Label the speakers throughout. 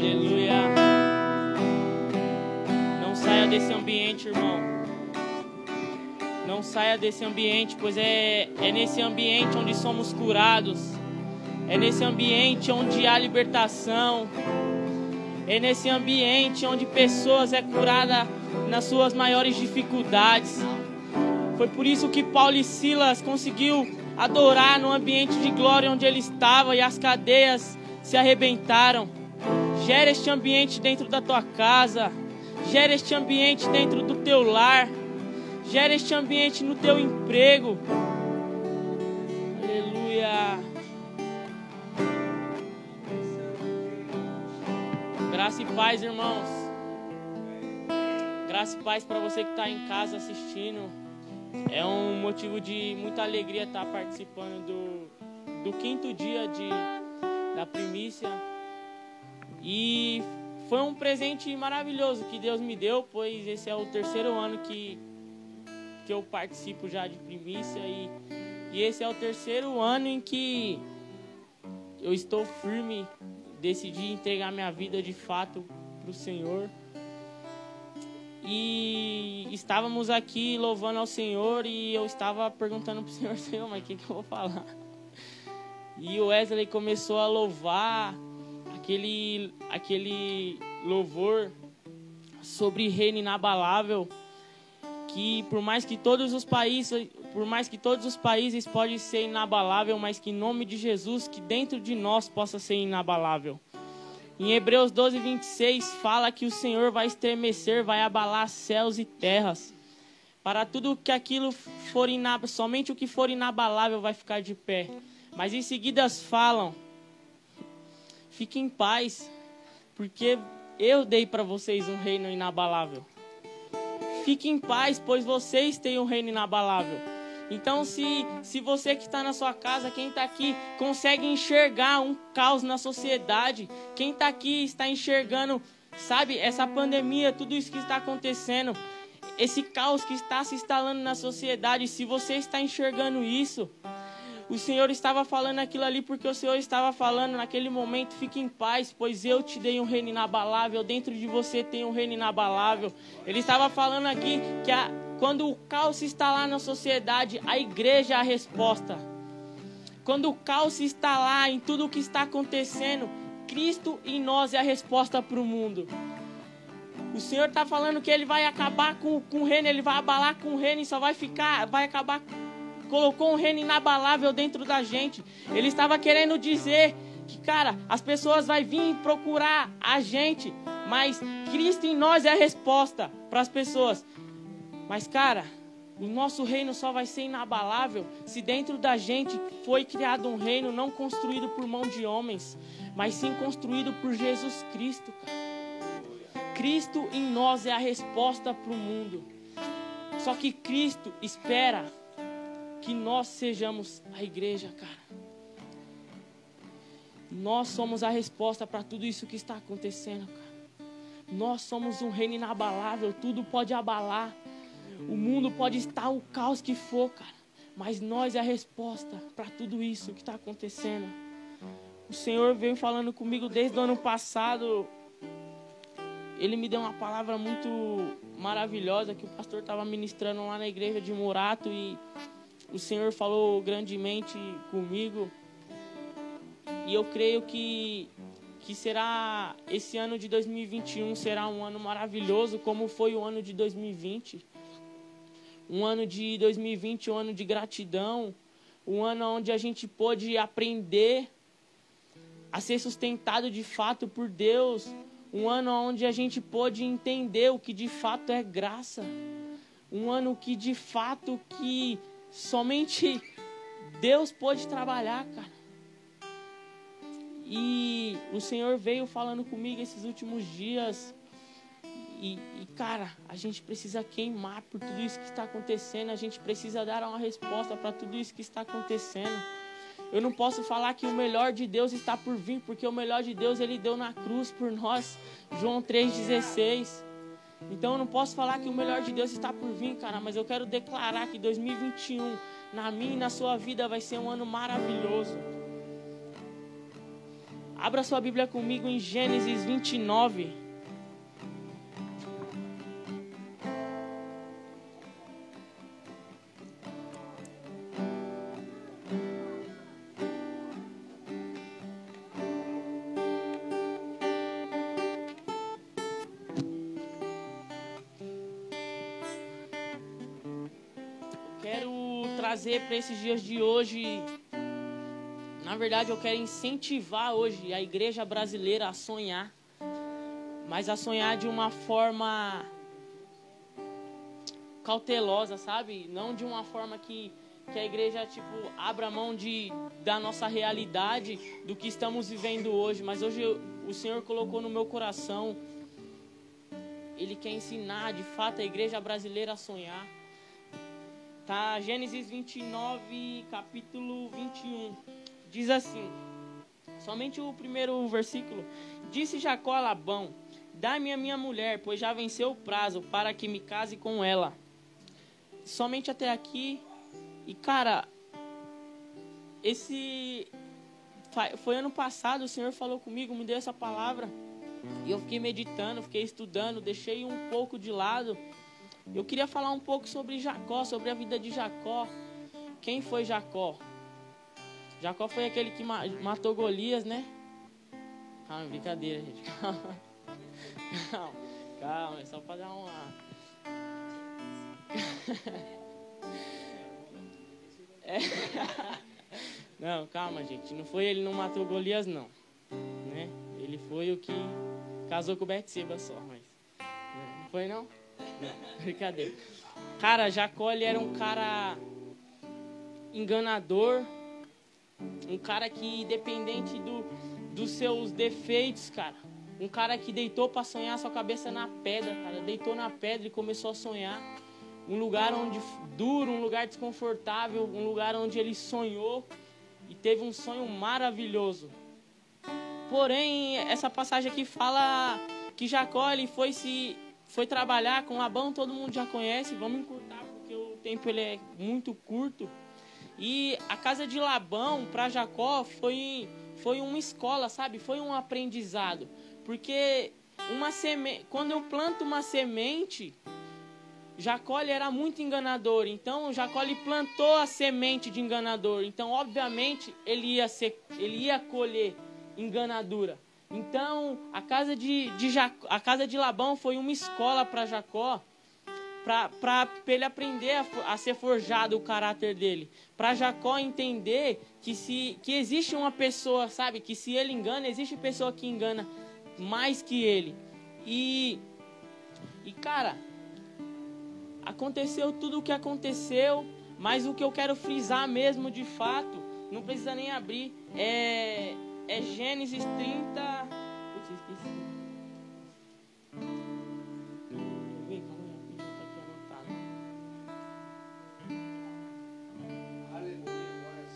Speaker 1: Aleluia. Não saia desse ambiente, irmão. Não saia desse ambiente, pois é, é nesse ambiente onde somos curados. É nesse ambiente onde há libertação. É nesse ambiente onde pessoas é curada nas suas maiores dificuldades. Foi por isso que Paulo e Silas conseguiu adorar no ambiente de glória onde ele estava e as cadeias se arrebentaram. Gera este ambiente dentro da tua casa. Gera este ambiente dentro do teu lar. Gera este ambiente no teu emprego. Aleluia. Graça e paz, irmãos. Graça e paz para você que está em casa assistindo. É um motivo de muita alegria estar participando do, do quinto dia de, da primícia. E foi um presente maravilhoso que Deus me deu, pois esse é o terceiro ano que, que eu participo já de primícia. E, e esse é o terceiro ano em que eu estou firme, decidi entregar minha vida de fato para o Senhor. E estávamos aqui louvando ao Senhor e eu estava perguntando para o Senhor, Senhor, mas o que, que eu vou falar? E o Wesley começou a louvar aquele, aquele louvor sobre reino inabalável, que por mais que todos os países, por mais que todos os países podem ser inabalável, mas que em nome de Jesus, que dentro de nós possa ser inabalável. Em Hebreus 12, 26, fala que o Senhor vai estremecer, vai abalar céus e terras. Para tudo que aquilo for inabalável, somente o que for inabalável vai ficar de pé. Mas em seguida falam: fique em paz, porque eu dei para vocês um reino inabalável. Fique em paz, pois vocês têm um reino inabalável. Então, se, se você que está na sua casa, quem está aqui, consegue enxergar um caos na sociedade, quem está aqui está enxergando, sabe, essa pandemia, tudo isso que está acontecendo, esse caos que está se instalando na sociedade, se você está enxergando isso, o Senhor estava falando aquilo ali porque o Senhor estava falando naquele momento: fique em paz, pois eu te dei um reino inabalável, dentro de você tem um reino inabalável. Ele estava falando aqui que a, quando o caos se instalar na sociedade, a igreja é a resposta. Quando o caos se instalar em tudo o que está acontecendo, Cristo em nós é a resposta para o mundo. O Senhor está falando que Ele vai acabar com, com o reino, Ele vai abalar com o reino e só vai ficar, vai acabar colocou um reino inabalável dentro da gente. Ele estava querendo dizer que, cara, as pessoas vão vir procurar a gente, mas Cristo em nós é a resposta para as pessoas. Mas, cara, o nosso reino só vai ser inabalável se dentro da gente foi criado um reino não construído por mão de homens, mas sim construído por Jesus Cristo. Cristo em nós é a resposta para o mundo. Só que Cristo espera que nós sejamos a igreja, cara. Nós somos a resposta para tudo isso que está acontecendo, cara. Nós somos um reino inabalável, tudo pode abalar. O mundo pode estar o caos que for, cara. Mas nós é a resposta para tudo isso que está acontecendo. O Senhor veio falando comigo desde o ano passado. Ele me deu uma palavra muito maravilhosa que o pastor estava ministrando lá na igreja de Murato e o Senhor falou grandemente comigo. E eu creio que que será esse ano de 2021 será um ano maravilhoso como foi o ano de 2020. Um ano de 2020, um ano de gratidão, um ano onde a gente pôde aprender a ser sustentado de fato por Deus, um ano onde a gente pôde entender o que de fato é graça. Um ano que de fato que Somente Deus pode trabalhar, cara. E o Senhor veio falando comigo esses últimos dias. E, e, cara, a gente precisa queimar por tudo isso que está acontecendo. A gente precisa dar uma resposta para tudo isso que está acontecendo. Eu não posso falar que o melhor de Deus está por vir, porque o melhor de Deus ele deu na cruz por nós. João 3,16. Então eu não posso falar que o melhor de Deus está por vir, cara, mas eu quero declarar que 2021, na minha e na sua vida, vai ser um ano maravilhoso. Abra sua Bíblia comigo em Gênesis 29. Trazer para esses dias de hoje. Na verdade, eu quero incentivar hoje a igreja brasileira a sonhar, mas a sonhar de uma forma cautelosa, sabe? Não de uma forma que, que a igreja tipo abra mão de da nossa realidade, do que estamos vivendo hoje, mas hoje eu, o Senhor colocou no meu coração ele quer ensinar de fato a igreja brasileira a sonhar. Tá? Gênesis 29, capítulo 21. Diz assim: Somente o primeiro versículo. Disse Jacó a Labão: Dá-me a minha mulher, pois já venceu o prazo para que me case com ela. Somente até aqui. E cara, esse foi ano passado, o Senhor falou comigo, me deu essa palavra. E eu fiquei meditando, fiquei estudando, deixei um pouco de lado eu queria falar um pouco sobre Jacó, sobre a vida de Jacó. Quem foi Jacó? Jacó foi aquele que matou Golias, né? Calma, brincadeira, gente. Calma. Calma, é só para dar uma. É. Não, calma, gente. Não foi ele não matou Golias, não. Né? Ele foi o que casou com Betseba só, mas. Né? Não foi, não? Brincadeira. Cara, Jacó ele era um cara enganador, um cara que independente do, dos seus defeitos, cara, um cara que deitou para sonhar sua cabeça na pedra, cara, deitou na pedra e começou a sonhar. Um lugar onde duro, um lugar desconfortável, um lugar onde ele sonhou e teve um sonho maravilhoso. Porém, essa passagem aqui fala que Jacó ele foi se foi trabalhar com Labão, todo mundo já conhece, vamos encurtar porque o tempo ele é muito curto. E a casa de Labão para Jacó foi foi uma escola, sabe? Foi um aprendizado, porque uma seme... quando eu planto uma semente, Jacó era muito enganador, então Jacó plantou a semente de enganador, então obviamente ele ia ser, ele ia colher enganadura. Então, a casa de, de Jacó, a casa de Labão foi uma escola para Jacó, para ele aprender a, a, ser forjado o caráter dele. Para Jacó entender que, se, que existe uma pessoa, sabe? Que se ele engana, existe pessoa que engana mais que ele. E, e cara, aconteceu tudo o que aconteceu, mas o que eu quero frisar mesmo de fato, não precisa nem abrir, é é Gênesis 30. Putz, esqueci.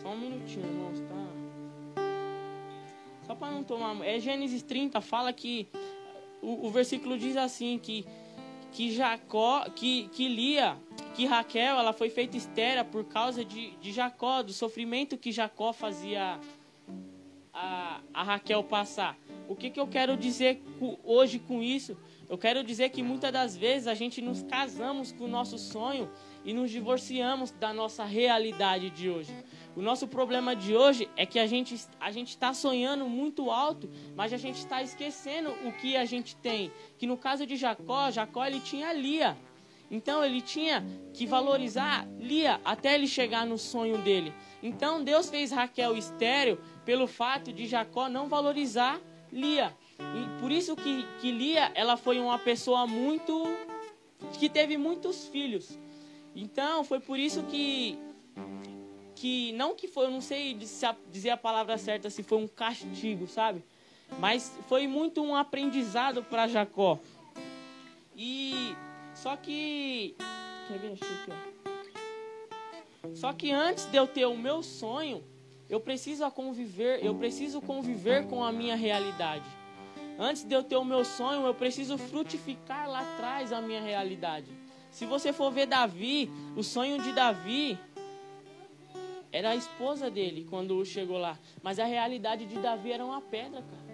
Speaker 1: Só um minutinho, irmãos, tá? Só para não tomar. É Gênesis 30, fala que. O, o versículo diz assim: que, que Jacó, que, que Lia, que Raquel, ela foi feita estéreo por causa de, de Jacó, do sofrimento que Jacó fazia a, Raquel passar. O que, que eu quero dizer hoje com isso? Eu quero dizer que muitas das vezes a gente nos casamos com o nosso sonho e nos divorciamos da nossa realidade de hoje. O nosso problema de hoje é que a gente a gente está sonhando muito alto, mas a gente está esquecendo o que a gente tem. Que no caso de Jacó, Jacó ele tinha Lia. Então ele tinha que valorizar Lia até ele chegar no sonho dele. Então Deus fez Raquel estéreo pelo fato de Jacó não valorizar Lia. E por isso que, que Lia ela foi uma pessoa muito que teve muitos filhos. Então foi por isso que que não que foi, eu não sei dizer a palavra certa se foi um castigo, sabe? Mas foi muito um aprendizado para Jacó. E só que quer ver aqui, ó. Só que antes de eu ter o meu sonho, eu preciso conviver, eu preciso conviver com a minha realidade. Antes de eu ter o meu sonho, eu preciso frutificar lá atrás a minha realidade. Se você for ver Davi, o sonho de Davi era a esposa dele quando chegou lá. Mas a realidade de Davi era uma pedra, cara.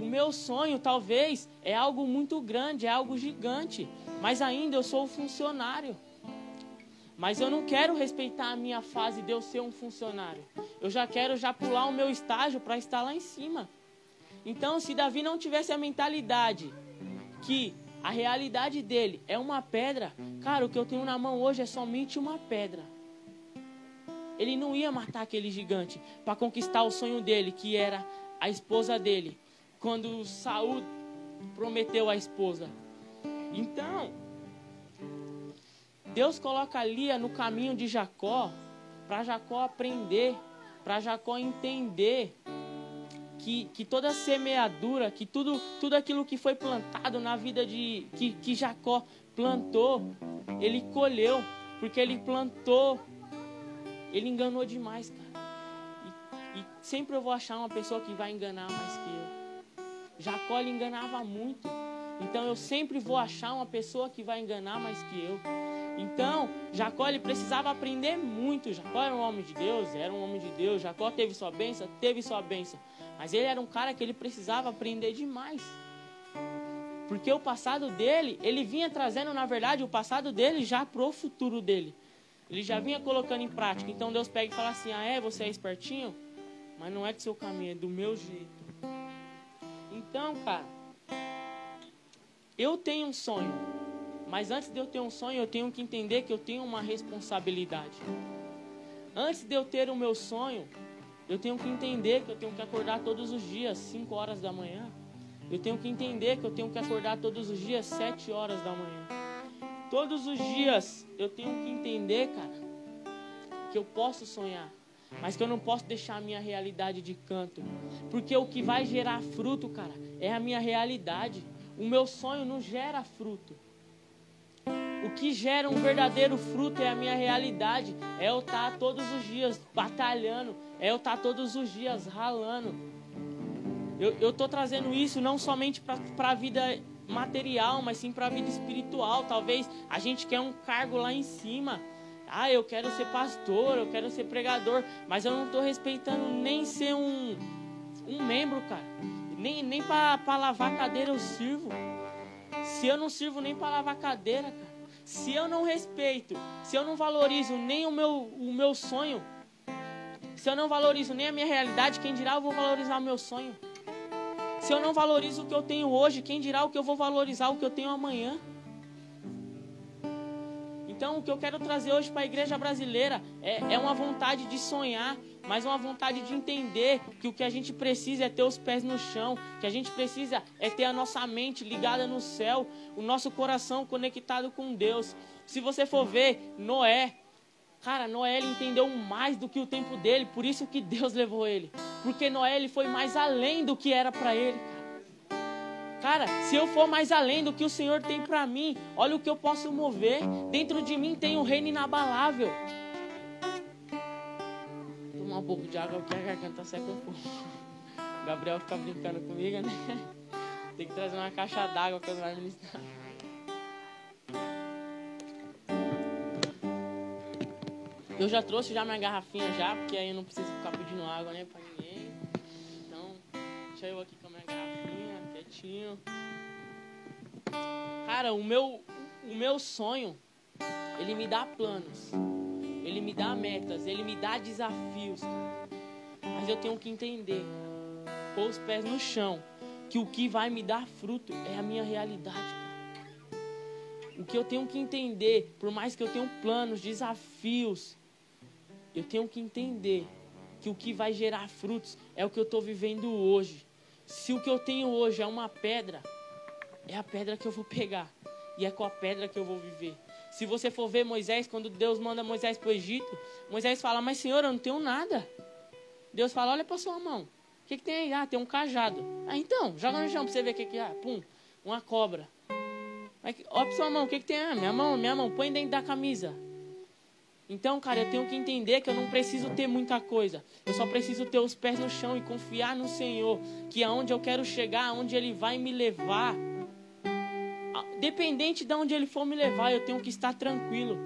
Speaker 1: O meu sonho, talvez, é algo muito grande, é algo gigante. Mas ainda eu sou funcionário. Mas eu não quero respeitar a minha fase de eu ser um funcionário. Eu já quero já pular o meu estágio para estar lá em cima. Então, se Davi não tivesse a mentalidade que a realidade dele é uma pedra, cara, o que eu tenho na mão hoje é somente uma pedra. Ele não ia matar aquele gigante para conquistar o sonho dele, que era a esposa dele, quando Saul prometeu a esposa. Então, Deus coloca Lia no caminho de Jacó, para Jacó aprender, para Jacó entender que, que toda semeadura, que tudo, tudo aquilo que foi plantado na vida de que, que Jacó plantou, ele colheu, porque ele plantou, ele enganou demais, cara. E, e sempre eu vou achar uma pessoa que vai enganar mais que eu. Jacó enganava muito. Então eu sempre vou achar uma pessoa que vai enganar mais que eu. Então, Jacó ele precisava aprender muito. Jacó era um homem de Deus, era um homem de Deus. Jacó teve sua bênção, teve sua bênção. Mas ele era um cara que ele precisava aprender demais. Porque o passado dele, ele vinha trazendo, na verdade, o passado dele já pro futuro dele. Ele já vinha colocando em prática. Então Deus pega e fala assim: Ah, é? Você é espertinho? Mas não é do seu caminho, é do meu jeito. Então, cara, eu tenho um sonho. Mas antes de eu ter um sonho, eu tenho que entender que eu tenho uma responsabilidade. Antes de eu ter o meu sonho, eu tenho que entender que eu tenho que acordar todos os dias, 5 horas da manhã. Eu tenho que entender que eu tenho que acordar todos os dias, 7 horas da manhã. Todos os dias eu tenho que entender, cara, que eu posso sonhar, mas que eu não posso deixar a minha realidade de canto. Porque o que vai gerar fruto, cara, é a minha realidade. O meu sonho não gera fruto. O que gera um verdadeiro fruto é a minha realidade. É eu estar tá todos os dias batalhando. É eu estar tá todos os dias ralando. Eu estou trazendo isso não somente para a vida material, mas sim para a vida espiritual. Talvez a gente quer um cargo lá em cima. Ah, eu quero ser pastor, eu quero ser pregador, mas eu não estou respeitando nem ser um, um membro, cara. Nem, nem para lavar cadeira eu sirvo. Se eu não sirvo nem para lavar cadeira, cara se eu não respeito, se eu não valorizo nem o meu, o meu sonho, se eu não valorizo nem a minha realidade, quem dirá eu vou valorizar o meu sonho? Se eu não valorizo o que eu tenho hoje, quem dirá o que eu vou valorizar o que eu tenho amanhã? Então, o que eu quero trazer hoje para a igreja brasileira é, é uma vontade de sonhar, mas uma vontade de entender que o que a gente precisa é ter os pés no chão, que a gente precisa é ter a nossa mente ligada no céu, o nosso coração conectado com Deus. Se você for ver Noé, cara, Noé ele entendeu mais do que o tempo dele, por isso que Deus levou ele, porque Noé ele foi mais além do que era para ele. Cara, se eu for mais além do que o Senhor tem para mim, olha o que eu posso mover. Dentro de mim tem um reino inabalável. Vou tomar um pouco de água aqui, a garganta seca um pouco. O Gabriel fica brincando comigo, né? Tem que trazer uma caixa d'água quando vai ministrar. Eu já trouxe já minha garrafinha já, porque aí eu não preciso ficar pedindo água, né, pra ninguém. Então, deixa eu aqui com certinho. Cara, o meu, o meu sonho, ele me dá planos, ele me dá metas, ele me dá desafios. Mas eu tenho que entender, pôr os pés no chão, que o que vai me dar fruto é a minha realidade. O que eu tenho que entender, por mais que eu tenha planos, desafios, eu tenho que entender que o que vai gerar frutos é o que eu estou vivendo hoje. Se o que eu tenho hoje é uma pedra, é a pedra que eu vou pegar. E é com a pedra que eu vou viver. Se você for ver Moisés, quando Deus manda Moisés para o Egito, Moisés fala: Mas Senhor, eu não tenho nada. Deus fala: Olha para sua mão. O que, que tem aí? Ah, tem um cajado. Ah, então, joga no chão para você ver o que, que é. Ah, pum, uma cobra. Olha para sua mão. O que, que tem? Ah, minha mão, minha mão. Põe dentro da camisa. Então, cara, eu tenho que entender que eu não preciso ter muita coisa. Eu só preciso ter os pés no chão e confiar no Senhor, que aonde eu quero chegar, aonde Ele vai me levar, dependente de onde Ele for me levar, eu tenho que estar tranquilo.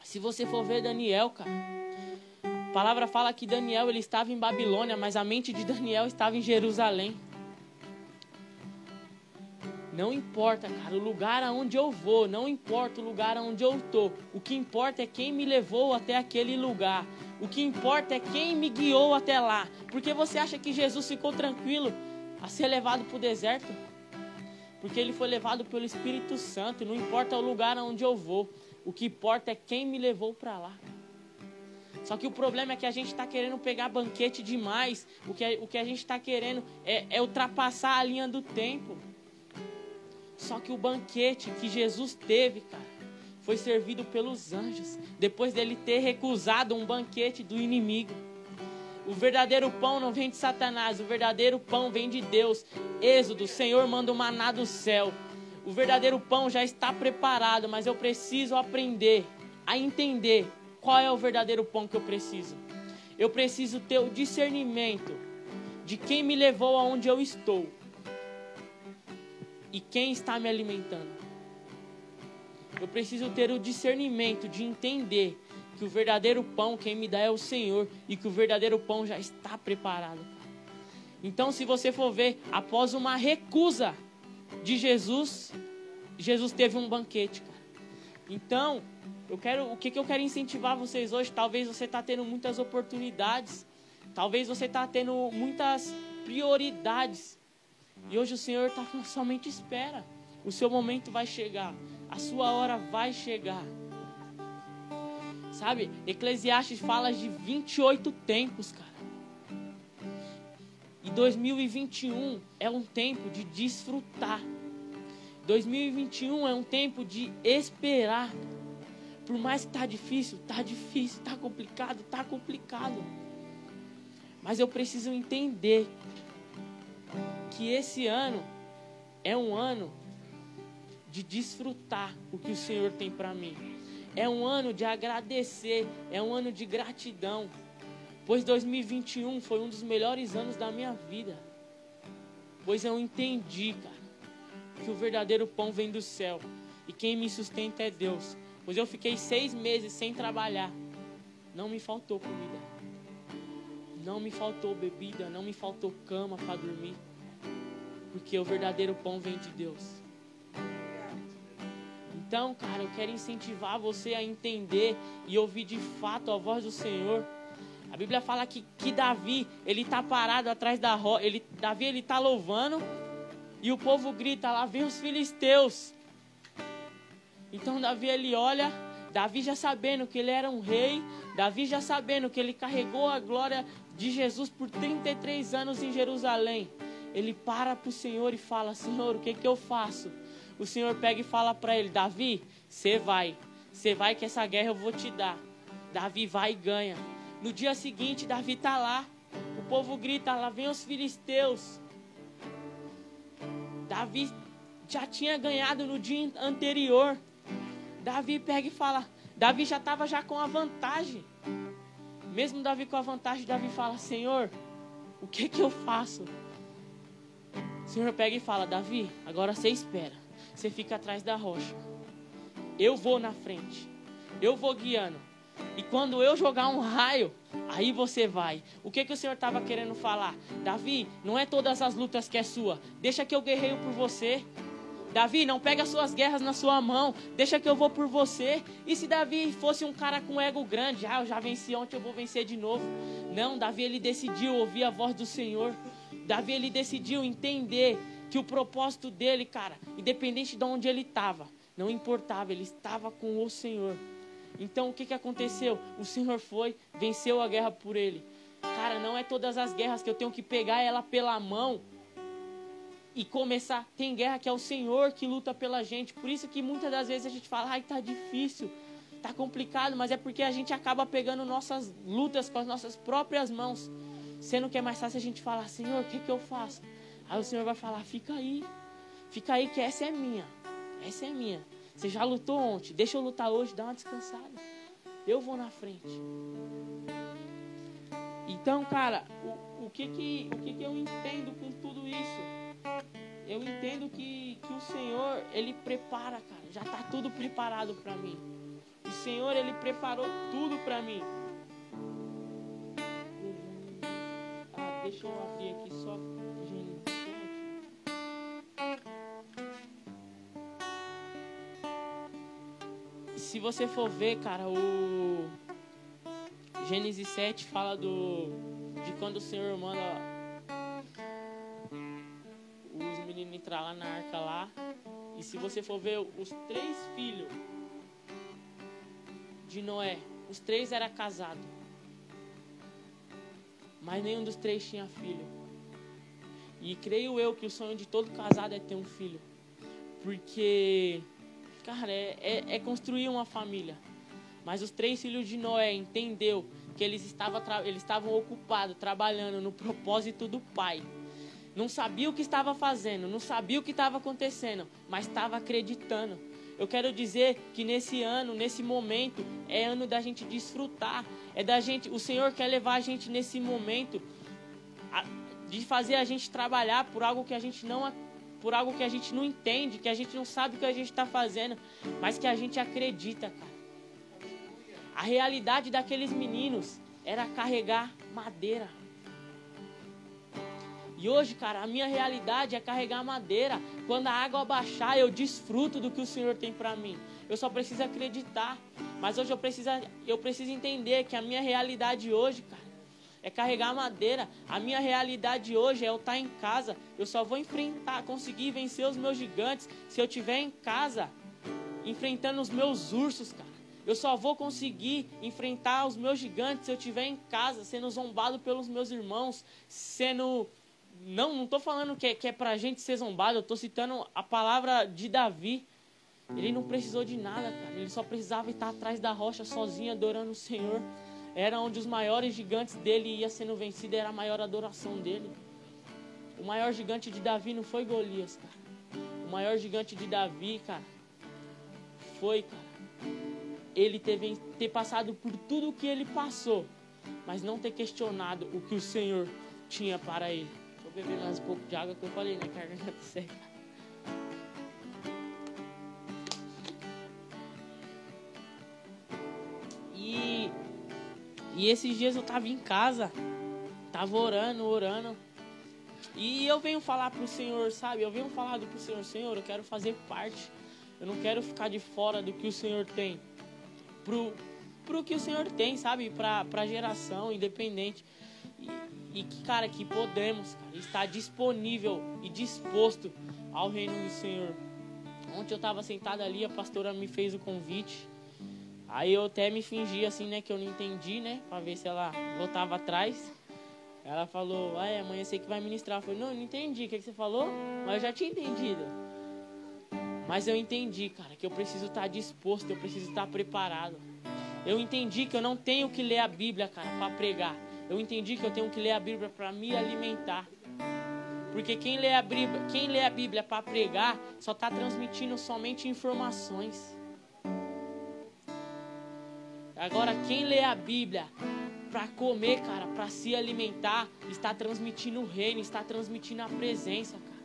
Speaker 1: Se você for ver Daniel, cara, a palavra fala que Daniel ele estava em Babilônia, mas a mente de Daniel estava em Jerusalém. Não importa, cara, o lugar aonde eu vou, não importa o lugar aonde eu tô. O que importa é quem me levou até aquele lugar. O que importa é quem me guiou até lá. Porque você acha que Jesus ficou tranquilo a ser levado para o deserto? Porque ele foi levado pelo Espírito Santo. Não importa o lugar aonde eu vou. O que importa é quem me levou para lá. Só que o problema é que a gente está querendo pegar banquete demais. O que, o que a gente está querendo é, é ultrapassar a linha do tempo. Só que o banquete que Jesus teve, cara, foi servido pelos anjos, depois dele ter recusado um banquete do inimigo. O verdadeiro pão não vem de Satanás, o verdadeiro pão vem de Deus. Êxodo, o Senhor manda o maná do céu. O verdadeiro pão já está preparado, mas eu preciso aprender a entender qual é o verdadeiro pão que eu preciso. Eu preciso ter o discernimento de quem me levou aonde eu estou e quem está me alimentando. Eu preciso ter o discernimento de entender que o verdadeiro pão quem me dá é o Senhor e que o verdadeiro pão já está preparado. Então, se você for ver, após uma recusa de Jesus, Jesus teve um banquete, cara. Então, eu quero, o que, que eu quero incentivar vocês hoje? Talvez você está tendo muitas oportunidades, talvez você está tendo muitas prioridades, e hoje o Senhor está falando, somente espera. O seu momento vai chegar. A sua hora vai chegar. Sabe? Eclesiastes fala de 28 tempos, cara. E 2021 é um tempo de desfrutar. 2021 é um tempo de esperar. Por mais que tá difícil, tá difícil, tá complicado, tá complicado. Mas eu preciso entender que esse ano é um ano de desfrutar o que o Senhor tem para mim. É um ano de agradecer, é um ano de gratidão. Pois 2021 foi um dos melhores anos da minha vida. Pois eu entendi, cara, que o verdadeiro pão vem do céu e quem me sustenta é Deus. Pois eu fiquei seis meses sem trabalhar, não me faltou comida, não me faltou bebida, não me faltou cama para dormir. Porque o verdadeiro pão vem de Deus. Então, cara, eu quero incentivar você a entender e ouvir de fato a voz do Senhor. A Bíblia fala que, que Davi, ele tá parado atrás da rocha, ele Davi ele tá louvando e o povo grita lá, vem os filisteus. Então Davi ele olha, Davi já sabendo que ele era um rei, Davi já sabendo que ele carregou a glória de Jesus por 33 anos em Jerusalém ele para para o Senhor e fala: Senhor, o que, que eu faço? O Senhor pega e fala para ele: Davi, você vai, você vai que essa guerra eu vou te dar. Davi vai e ganha. No dia seguinte, Davi está lá. O povo grita: lá vem os filisteus. Davi já tinha ganhado no dia anterior. Davi pega e fala: Davi já estava já com a vantagem. Mesmo Davi com a vantagem, Davi fala: Senhor, o que que eu faço? O Senhor pega e fala: Davi, agora você espera. Você fica atrás da rocha. Eu vou na frente. Eu vou guiando. E quando eu jogar um raio, aí você vai. O que, que o Senhor estava querendo falar? Davi, não é todas as lutas que é sua. Deixa que eu guerreio por você. Davi, não pega as suas guerras na sua mão. Deixa que eu vou por você. E se Davi fosse um cara com ego grande? Ah, eu já venci ontem, eu vou vencer de novo. Não, Davi, ele decidiu ouvir a voz do Senhor. Davi ele decidiu entender que o propósito dele, cara, independente de onde ele estava, não importava, ele estava com o Senhor. Então o que, que aconteceu? O Senhor foi, venceu a guerra por ele. Cara, não é todas as guerras que eu tenho que pegar ela pela mão e começar. Tem guerra que é o Senhor que luta pela gente. Por isso que muitas das vezes a gente fala, ai, tá difícil, tá complicado, mas é porque a gente acaba pegando nossas lutas com as nossas próprias mãos. Sendo que é mais fácil a gente falar, Senhor, o que, que eu faço? Aí o Senhor vai falar, fica aí. Fica aí que essa é minha. Essa é minha. Você já lutou ontem, deixa eu lutar hoje, dá uma descansada. Eu vou na frente. Então, cara, o, o, que, que, o que, que eu entendo com tudo isso? Eu entendo que, que o Senhor, Ele prepara, cara. Já está tudo preparado para mim. O Senhor, Ele preparou tudo para mim. Ah, deixa eu abrir aqui só 7. Se você for ver, cara, o Gênesis 7 fala do de quando o Senhor manda lá na arca lá. E se você for ver os três filhos de Noé, os três eram casados. Mas nenhum dos três tinha filho. E creio eu que o sonho de todo casado é ter um filho. Porque, cara, é, é, é construir uma família. Mas os três filhos de Noé entendeu que eles estavam, eles estavam ocupados, trabalhando no propósito do Pai. Não sabia o que estava fazendo, não sabia o que estava acontecendo, mas estava acreditando. Eu quero dizer que nesse ano, nesse momento, é ano da gente desfrutar. É da gente, o Senhor quer levar a gente nesse momento a, de fazer a gente trabalhar por algo que a gente não por algo que a gente não entende, que a gente não sabe o que a gente está fazendo, mas que a gente acredita, cara. A realidade daqueles meninos era carregar madeira. E hoje, cara, a minha realidade é carregar madeira. Quando a água baixar, eu desfruto do que o Senhor tem para mim. Eu só preciso acreditar. Mas hoje eu preciso, eu preciso entender que a minha realidade hoje, cara, é carregar madeira. A minha realidade hoje é eu estar em casa. Eu só vou enfrentar, conseguir vencer os meus gigantes se eu estiver em casa, enfrentando os meus ursos, cara. Eu só vou conseguir enfrentar os meus gigantes se eu estiver em casa, sendo zombado pelos meus irmãos, sendo não, não estou falando que é, que é para a gente ser zombado, eu estou citando a palavra de Davi. Ele não precisou de nada, cara. Ele só precisava estar atrás da rocha sozinho, adorando o Senhor. Era onde os maiores gigantes dele ia sendo vencido, era a maior adoração dele. O maior gigante de Davi não foi Golias, cara. O maior gigante de Davi, cara, foi, cara, ele ter, ter passado por tudo o que ele passou, mas não ter questionado o que o Senhor tinha para ele beber mais um pouco de água que eu falei, né? Que a garganta seca. E, e esses dias eu tava em casa, tava orando, orando. E eu venho falar pro Senhor, sabe? Eu venho falar pro Senhor, Senhor, eu quero fazer parte. Eu não quero ficar de fora do que o Senhor tem. Pro, pro que o Senhor tem, sabe? Pra, pra geração independente. E, que, cara, que podemos cara, estar disponível e disposto ao reino do Senhor. Ontem eu estava sentado ali, a pastora me fez o convite. Aí eu até me fingi assim, né, que eu não entendi, né, para ver se ela voltava atrás. Ela falou, ah, é, amanhã você que vai ministrar. Eu falei, não, eu não entendi, o que, que você falou? Mas eu já tinha entendido. Mas eu entendi, cara, que eu preciso estar disposto, eu preciso estar preparado. Eu entendi que eu não tenho que ler a Bíblia, cara, para pregar. Eu entendi que eu tenho que ler a Bíblia para me alimentar. Porque quem lê a Bíblia, quem lê a Bíblia para pregar só está transmitindo somente informações. Agora quem lê a Bíblia para comer, cara, para se alimentar, está transmitindo o reino, está transmitindo a presença, cara.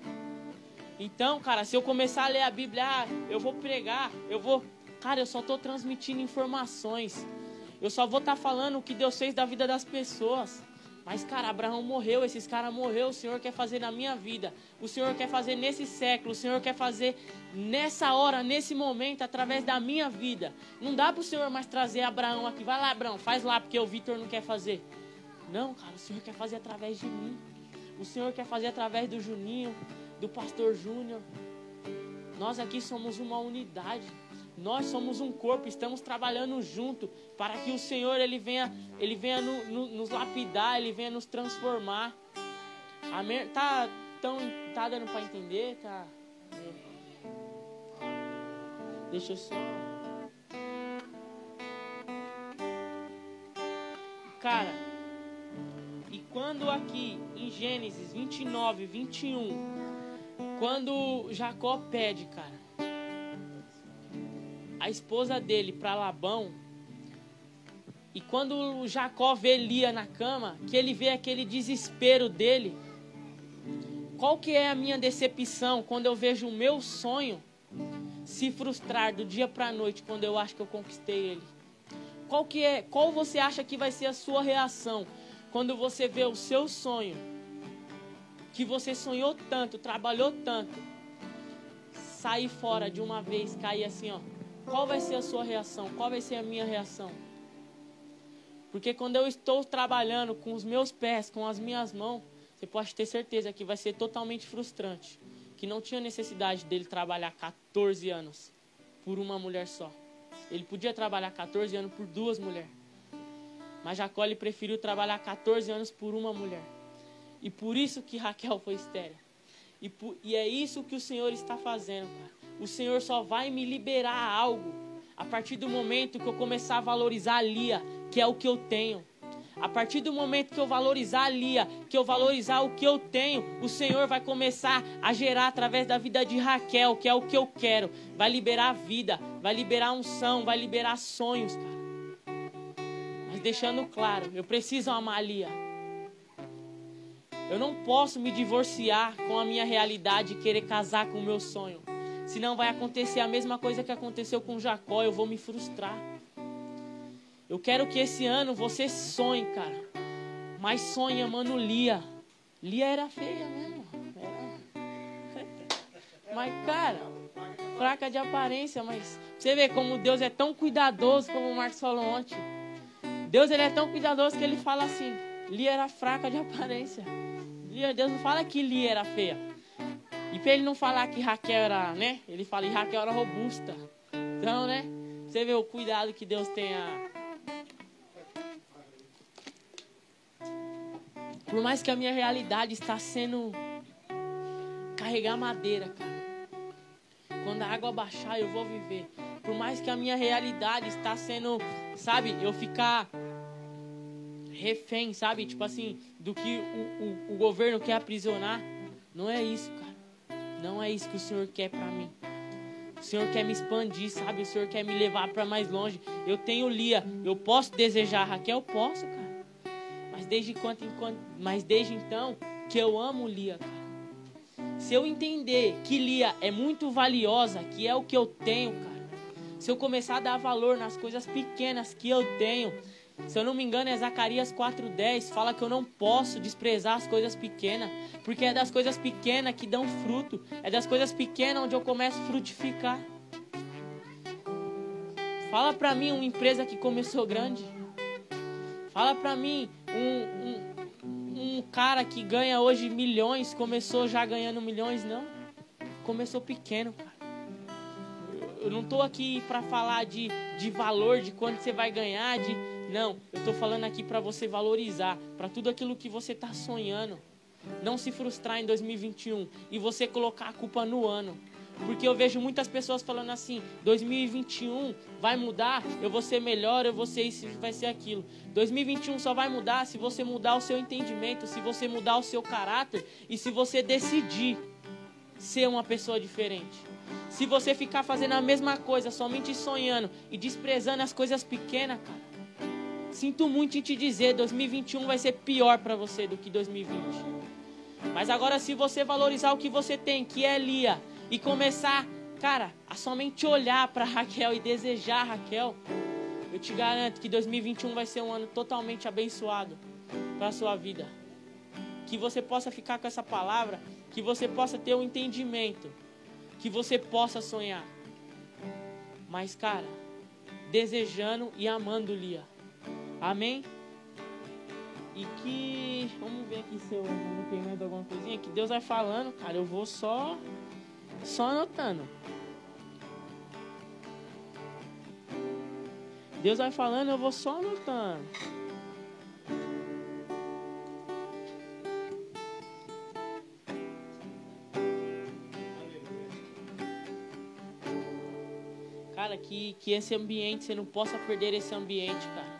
Speaker 1: Então, cara, se eu começar a ler a Bíblia, ah, eu vou pregar, eu vou, cara, eu só estou transmitindo informações. Eu só vou estar tá falando o que Deus fez da vida das pessoas. Mas, cara, Abraão morreu, esses caras morreram. O Senhor quer fazer na minha vida. O Senhor quer fazer nesse século. O Senhor quer fazer nessa hora, nesse momento, através da minha vida. Não dá para o Senhor mais trazer Abraão aqui. Vai lá, Abraão, faz lá, porque o Vitor não quer fazer. Não, cara, o Senhor quer fazer através de mim. O Senhor quer fazer através do Juninho, do Pastor Júnior. Nós aqui somos uma unidade. Nós somos um corpo, estamos trabalhando junto para que o Senhor ele venha, ele venha no, no, nos lapidar, ele venha nos transformar. Amém? Tá, tão, tá dando para entender? Tá? Deixa eu só. Cara, e quando aqui em Gênesis 29, 21, quando Jacó pede, cara, a esposa dele para Labão. E quando Jacó vê Lia na cama, que ele vê aquele desespero dele, qual que é a minha decepção quando eu vejo o meu sonho se frustrar do dia para a noite quando eu acho que eu conquistei ele? Qual que é, qual você acha que vai ser a sua reação quando você vê o seu sonho que você sonhou tanto, trabalhou tanto, sair fora de uma vez, cair assim, ó. Qual vai ser a sua reação? Qual vai ser a minha reação? Porque quando eu estou trabalhando com os meus pés, com as minhas mãos, você pode ter certeza que vai ser totalmente frustrante. Que não tinha necessidade dele trabalhar 14 anos por uma mulher só. Ele podia trabalhar 14 anos por duas mulheres. Mas Jacó ele preferiu trabalhar 14 anos por uma mulher. E por isso que Raquel foi estéreo. E, e é isso que o Senhor está fazendo, cara. O Senhor só vai me liberar algo a partir do momento que eu começar a valorizar a Lia, que é o que eu tenho. A partir do momento que eu valorizar a Lia, que eu valorizar o que eu tenho, o Senhor vai começar a gerar através da vida de Raquel, que é o que eu quero. Vai liberar vida, vai liberar unção, vai liberar sonhos, cara. Mas deixando claro, eu preciso amar a Lia. Eu não posso me divorciar com a minha realidade e querer casar com o meu sonho. Senão vai acontecer a mesma coisa que aconteceu com Jacó, eu vou me frustrar. Eu quero que esse ano você sonhe, cara. Mas sonhe amando Lia. Lia era feia mesmo. Era... Mas, cara, fraca de aparência, mas você vê como Deus é tão cuidadoso, como o Marcos falou ontem. Deus ele é tão cuidadoso que ele fala assim: Lia era fraca de aparência. Deus não fala que Lia era feia. E para ele não falar que Raquel era, né? Ele fala que Raquel era robusta. Então, né? Você vê o cuidado que Deus tem a... Por mais que a minha realidade está sendo carregar madeira, cara. Quando a água baixar, eu vou viver. Por mais que a minha realidade está sendo, sabe, eu ficar refém, sabe? Tipo assim, do que o, o, o governo quer aprisionar. Não é isso, cara. Não é isso que o Senhor quer para mim. O Senhor quer me expandir, sabe? O Senhor quer me levar para mais longe. Eu tenho Lia, eu posso desejar Raquel, posso, cara. Mas desde quanto, enquanto, mas desde então que eu amo Lia, cara. Se eu entender que Lia é muito valiosa, que é o que eu tenho, cara. Se eu começar a dar valor nas coisas pequenas que eu tenho, se eu não me engano, é Zacarias 4,10. Fala que eu não posso desprezar as coisas pequenas. Porque é das coisas pequenas que dão fruto. É das coisas pequenas onde eu começo a frutificar. Fala pra mim uma empresa que começou grande. Fala pra mim um, um, um cara que ganha hoje milhões, começou já ganhando milhões, não. Começou pequeno, cara. Eu não tô aqui para falar de, de valor, de quanto você vai ganhar, de não, eu estou falando aqui para você valorizar, para tudo aquilo que você está sonhando. Não se frustrar em 2021 e você colocar a culpa no ano. Porque eu vejo muitas pessoas falando assim: 2021 vai mudar, eu vou ser melhor, eu vou ser isso, vai ser aquilo. 2021 só vai mudar se você mudar o seu entendimento, se você mudar o seu caráter e se você decidir ser uma pessoa diferente. Se você ficar fazendo a mesma coisa, somente sonhando e desprezando as coisas pequenas, cara, Sinto muito em te dizer, 2021 vai ser pior para você do que 2020. Mas agora se você valorizar o que você tem, que é Lia, e começar, cara, a somente olhar para Raquel e desejar Raquel, eu te garanto que 2021 vai ser um ano totalmente abençoado para sua vida. Que você possa ficar com essa palavra, que você possa ter um entendimento, que você possa sonhar. Mas, cara, desejando e amando Lia. Amém? E que. Vamos ver aqui se eu não tenho mais alguma coisinha. Que Deus vai falando, cara. Eu vou só. Só anotando. Deus vai falando, eu vou só anotando. Cara, que, que esse ambiente, você não possa perder esse ambiente, cara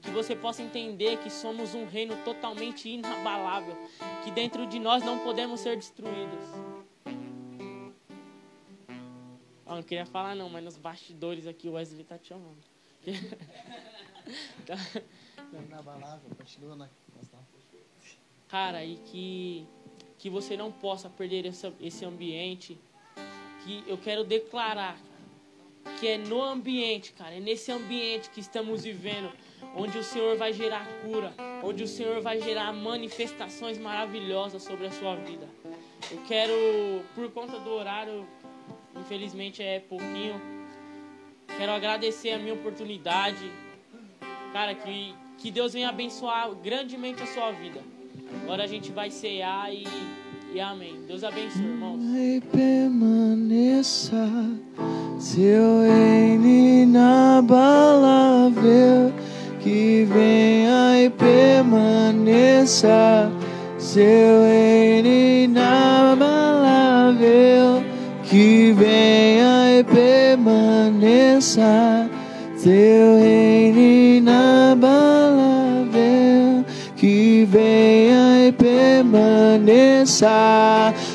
Speaker 1: que você possa entender que somos um reino totalmente inabalável, que dentro de nós não podemos ser destruídos. Oh, não queria falar não, mas nos bastidores aqui o Wesley tá te chamando. tá. Inabalável, continua na Cara, e que, que você não possa perder esse, esse ambiente. Que eu quero declarar, que é no ambiente, cara, é nesse ambiente que estamos vivendo, onde o Senhor vai gerar cura, onde o Senhor vai gerar manifestações maravilhosas sobre a sua vida. Eu quero, por conta do horário, infelizmente é pouquinho, quero agradecer a minha oportunidade, cara, que, que Deus venha abençoar grandemente a sua vida. Agora a gente vai cear e, e amém. Deus abençoe, irmãos.
Speaker 2: permaneça seu reino inabalável, que venha e permaneça. Seu reino inabalável, que venha e permaneça. Seu reino venha e permaneça.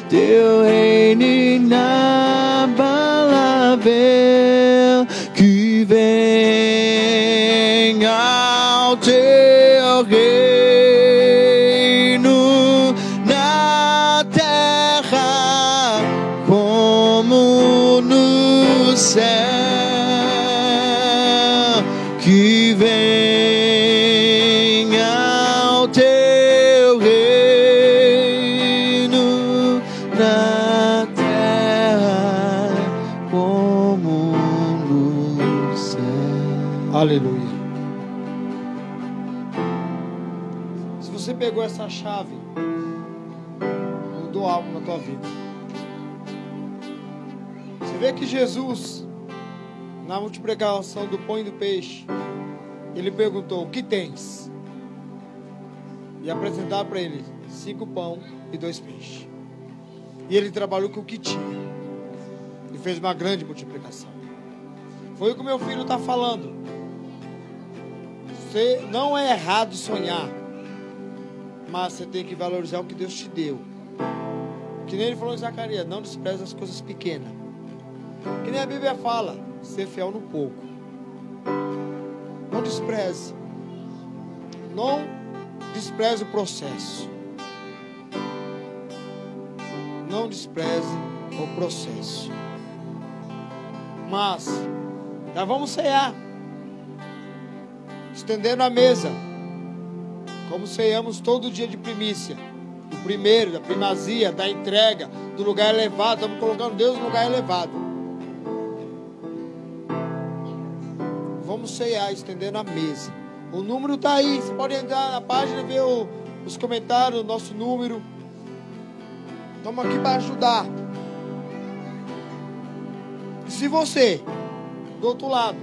Speaker 2: Teu reino inabalável,
Speaker 3: Jesus, na multiplicação do pão e do peixe, ele perguntou: O que tens? E apresentaram para ele cinco pão e dois peixes. E ele trabalhou com o que tinha. E fez uma grande multiplicação. Foi o que meu filho está falando. Você não é errado sonhar, mas você tem que valorizar o que Deus te deu. Que nem ele falou em Zacarias, não despreze as coisas pequenas. Que nem a Bíblia fala, ser fiel no pouco. Não despreze. Não despreze o processo. Não despreze o processo. Mas já vamos cear. Estendendo a mesa. Como ceiamos todo dia de primícia. Do primeiro, da primazia, da entrega, do lugar elevado. Estamos colocando Deus no lugar elevado. Vamos ceiar, estendendo a mesa. O número está aí. Você pode entrar na página e ver o- os comentários, o nosso número. Estamos aqui para ajudar. Se você, do outro lado,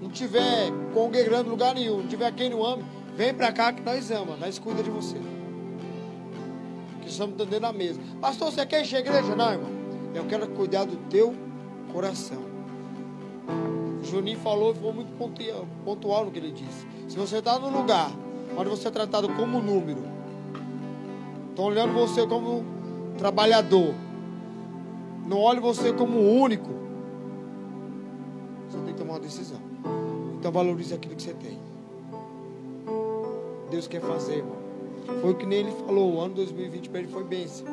Speaker 3: não tiver congregando lugar nenhum, não tiver quem não ame, vem para cá que nós amamos, nós cuida de você. Que estamos dando na mesa. Pastor, você quer encher a igreja? Não, irmão. Eu quero cuidar do teu coração. Juninho falou foi muito pontual, pontual no que ele disse. Se você está no lugar onde você é tratado como número, estão olhando você como trabalhador, não olhe você como único, você tem que tomar uma decisão. Então valorize aquilo que você tem. Deus quer fazer, irmão. Foi o que nem ele falou, o ano 2020 para ele foi bênção.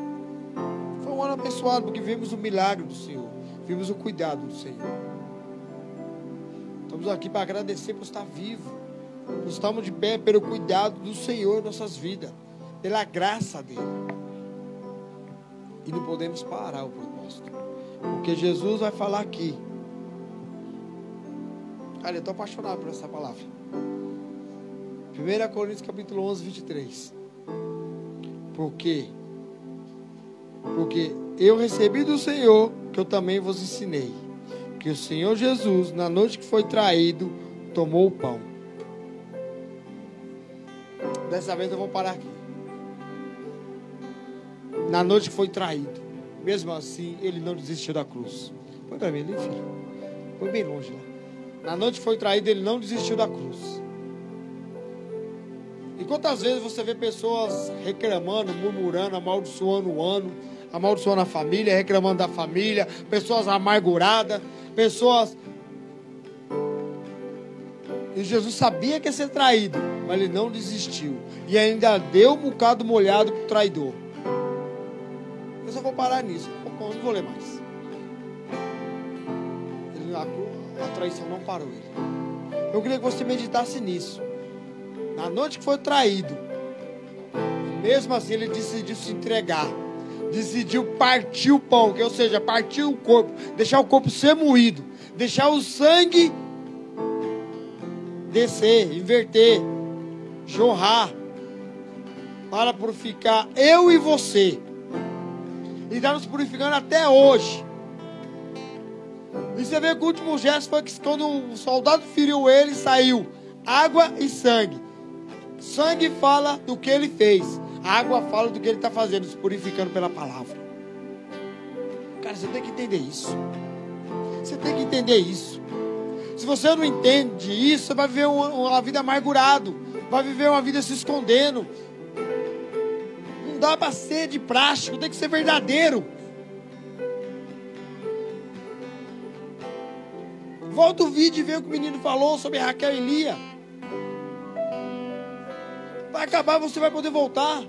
Speaker 3: Foi um ano abençoado, porque vimos o milagre do Senhor. Vimos o cuidado do Senhor. Estamos aqui para agradecer por estar vivo. Por estarmos de pé pelo cuidado do Senhor em nossas vidas. Pela graça dele. E não podemos parar o propósito. Porque Jesus vai falar aqui. Cara, eu estou apaixonado por essa palavra. 1 Coríntios capítulo 11, 23. Porque porque eu recebi do Senhor que eu também vos ensinei. Que o Senhor Jesus, na noite que foi traído, tomou o pão. Dessa vez eu vou parar aqui. Na noite que foi traído, mesmo assim, ele não desistiu da cruz. Põe para mim ali, filho. Põe bem longe lá. Na noite que foi traído, ele não desistiu da cruz. E quantas vezes você vê pessoas reclamando, murmurando, amaldiçoando o ano, amaldiçoando a família, reclamando da família, pessoas amarguradas, pessoas. E Jesus sabia que ia ser traído, mas ele não desistiu. E ainda deu um bocado molhado pro traidor. Eu só vou parar nisso. Eu não vou ler mais. a, a traição não parou ele. Eu queria que você meditasse nisso. Na noite que foi traído, mesmo assim ele decidiu se entregar. Decidiu partir o pão, que ou seja, partir o corpo, deixar o corpo ser moído, deixar o sangue descer, inverter, jorrar, para purificar eu e você. E está nos purificando até hoje. E você vê que o último gesto foi que quando o soldado feriu ele, saiu água e sangue. Sangue fala do que ele fez. Água fala do que ele está fazendo, se purificando pela palavra. Cara, você tem que entender isso. Você tem que entender isso. Se você não entende isso, você vai viver uma, uma vida amargurado. Vai viver uma vida se escondendo. Não dá para ser de plástico, tem que ser verdadeiro. Volta o vídeo e vê o que o menino falou sobre Raquel e Lia. Vai acabar, você vai poder voltar.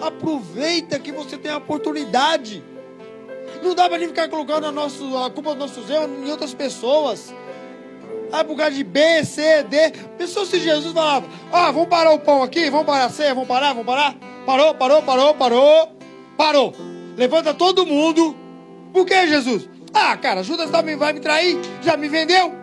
Speaker 3: Aproveita que você tem a oportunidade. Não dá para ficar colocando a, nosso, a culpa dos nossos erros em outras pessoas. Ah, por causa de B, C, D. Pensou se Jesus falava: ah, vamos parar o pão aqui, vamos parar a ceia, vamos parar, vamos parar. Parou, parou, parou, parou. Parou. Levanta todo mundo. Por que, Jesus? Ah, cara, Judas também vai me trair, já me vendeu.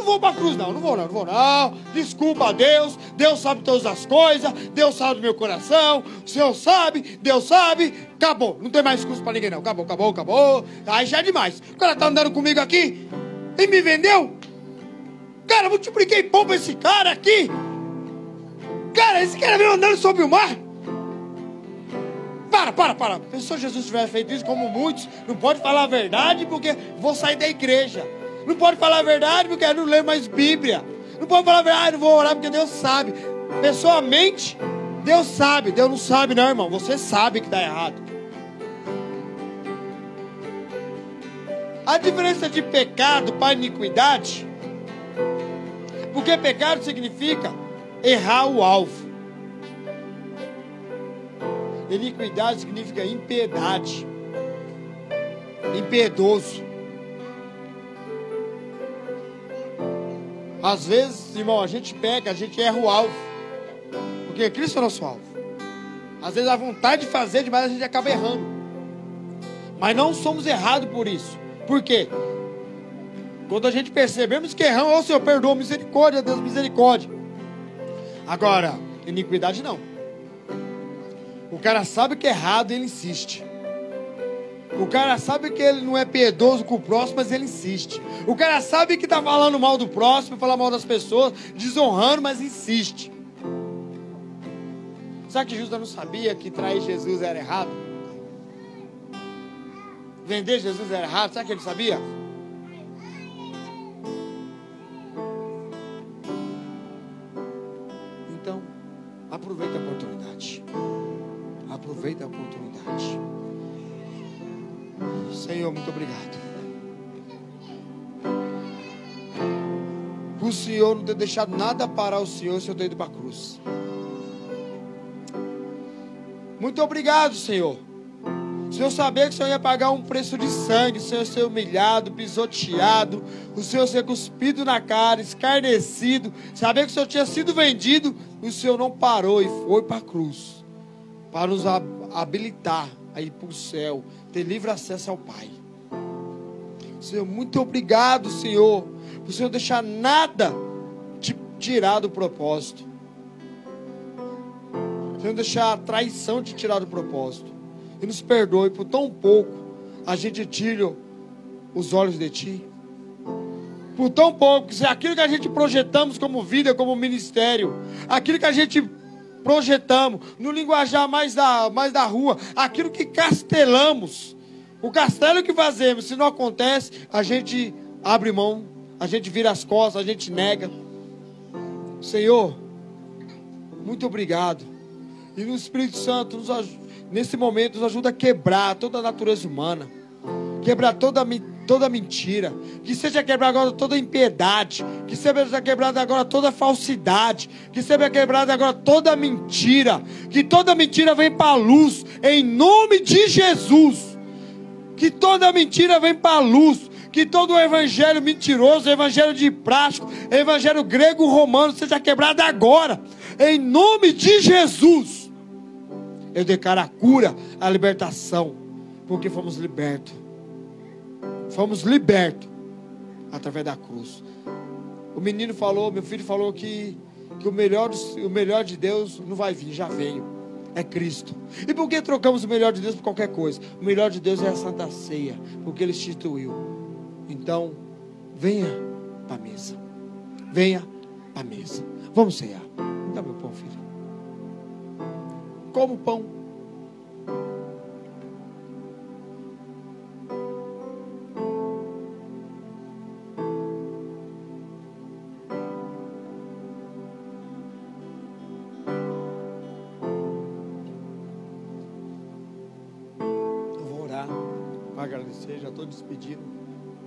Speaker 3: Não vou para a cruz, não, não vou, não, não vou, não. Desculpa a Deus, Deus sabe todas as coisas, Deus sabe do meu coração, o Senhor sabe, Deus sabe. Acabou, não tem mais discurso para ninguém, não. Acabou, acabou, acabou. Aí já é demais. O cara tá andando comigo aqui e me vendeu. Cara, multipliquei pão para esse cara aqui. Cara, esse cara veio andando sobre o mar. Para, para, para. Se Jesus tivesse feito isso, como muitos, não pode falar a verdade porque vou sair da igreja. Não pode falar a verdade porque eu não leio mais Bíblia. Não pode falar a verdade, não vou orar porque Deus sabe. Pessoalmente, Deus sabe. Deus não sabe, não, irmão. Você sabe que está errado. A diferença de pecado para iniquidade, porque pecado significa errar o alvo. Iniquidade significa impiedade, impiedoso. Às vezes, irmão, a gente peca, a gente erra o alvo. Porque Cristo é nosso alvo. Às vezes a vontade de fazer demais a gente acaba errando. Mas não somos errados por isso. Por quê? Quando a gente percebemos que erramos, oh Senhor, perdoa, misericórdia, Deus, misericórdia. Agora, iniquidade não. O cara sabe que é errado e ele insiste. O cara sabe que ele não é piedoso com o próximo, mas ele insiste. O cara sabe que está falando mal do próximo, falar mal das pessoas, desonrando, mas insiste. Sabe que Judas não sabia que trair Jesus era errado? Vender Jesus era errado? Sabe que ele sabia? Senhor, muito obrigado. O Senhor não ter deixado nada parar o Senhor, o Senhor ter ido para a cruz. Muito obrigado, Senhor. O Senhor sabia que o Senhor ia pagar um preço de sangue, o Senhor ser humilhado, pisoteado, o Senhor ser cuspido na cara, escarnecido, saber que o Senhor tinha sido vendido, o Senhor não parou e foi para a cruz para nos habilitar a ir para o céu, ter livre acesso ao Pai. Senhor, muito obrigado, Senhor, por Senhor deixar nada te tirar do propósito. Senhor, deixar a traição te tirar do propósito. E nos perdoe por tão pouco a gente tira os olhos de Ti. Por tão pouco, se aquilo que a gente projetamos como vida, como ministério, aquilo que a gente projetamos, no linguajar mais da, mais da rua, aquilo que castelamos, o castelo que fazemos, se não acontece, a gente abre mão, a gente vira as costas, a gente nega. Senhor, muito obrigado. E no Espírito Santo, nos, nesse momento, nos ajuda a quebrar toda a natureza humana, quebrar toda toda mentira, que seja quebrada agora toda impiedade, que seja quebrada agora toda falsidade, que seja quebrada agora toda mentira, que toda mentira venha para a luz, em nome de Jesus. Que toda mentira venha para a luz, Que todo evangelho mentiroso, evangelho de prático, evangelho grego romano seja quebrado agora. Em nome de Jesus. Eu declaro a cura, a libertação. Porque fomos libertos. Fomos libertos através da cruz. O menino falou, meu filho falou que, que o, melhor, o melhor de Deus não vai vir, já veio é Cristo. E por que trocamos o melhor de Deus por qualquer coisa? O melhor de Deus é a Santa Ceia, porque Ele instituiu. Então, venha para a mesa. Venha para a mesa. Vamos cear. Dá meu pão, filho. Como pão. Despedindo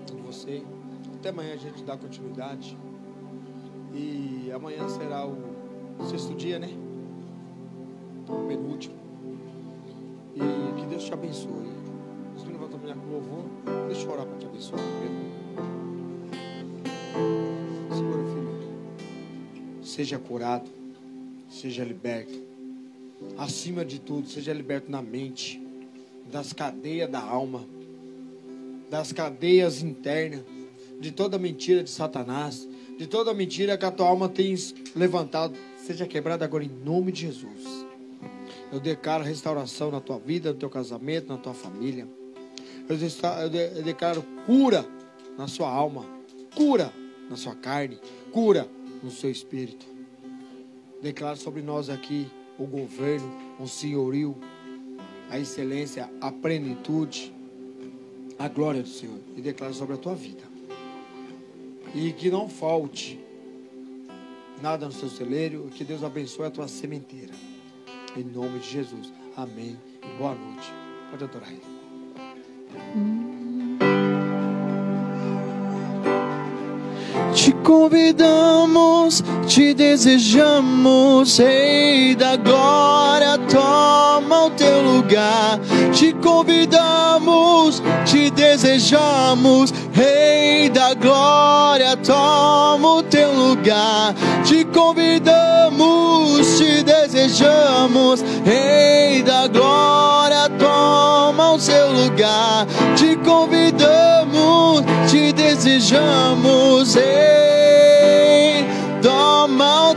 Speaker 3: de você. Até amanhã a gente dá continuidade. E amanhã será o sexto dia, né? O penúltimo. E que Deus te abençoe. Os meninos vão terminar com louvor. Deixa eu orar para te abençoar Segura, filho. Seja curado. Seja liberto. Acima de tudo, seja liberto na mente, das cadeias da alma das cadeias internas, de toda mentira de Satanás, de toda mentira que a tua alma tem levantado, seja quebrada agora em nome de Jesus. Eu declaro restauração na tua vida, no teu casamento, na tua família. Eu declaro cura na sua alma, cura na sua carne, cura no seu espírito. Declaro sobre nós aqui o governo, o senhorio, a excelência, a plenitude a glória do Senhor e declaro sobre a tua vida. E que não falte nada no seu celeiro, que Deus abençoe a tua sementeira. Em nome de Jesus. Amém. Boa noite. Pode adorar ele.
Speaker 2: Te convidamos, te desejamos, Rei da glória, toma o teu lugar. Te convidamos, te desejamos, Rei da glória, toma o teu lugar. Te convidamos, te desejamos, Rei da glória, toma o seu lugar. Te convidamos, te desejamos, Rei, toma o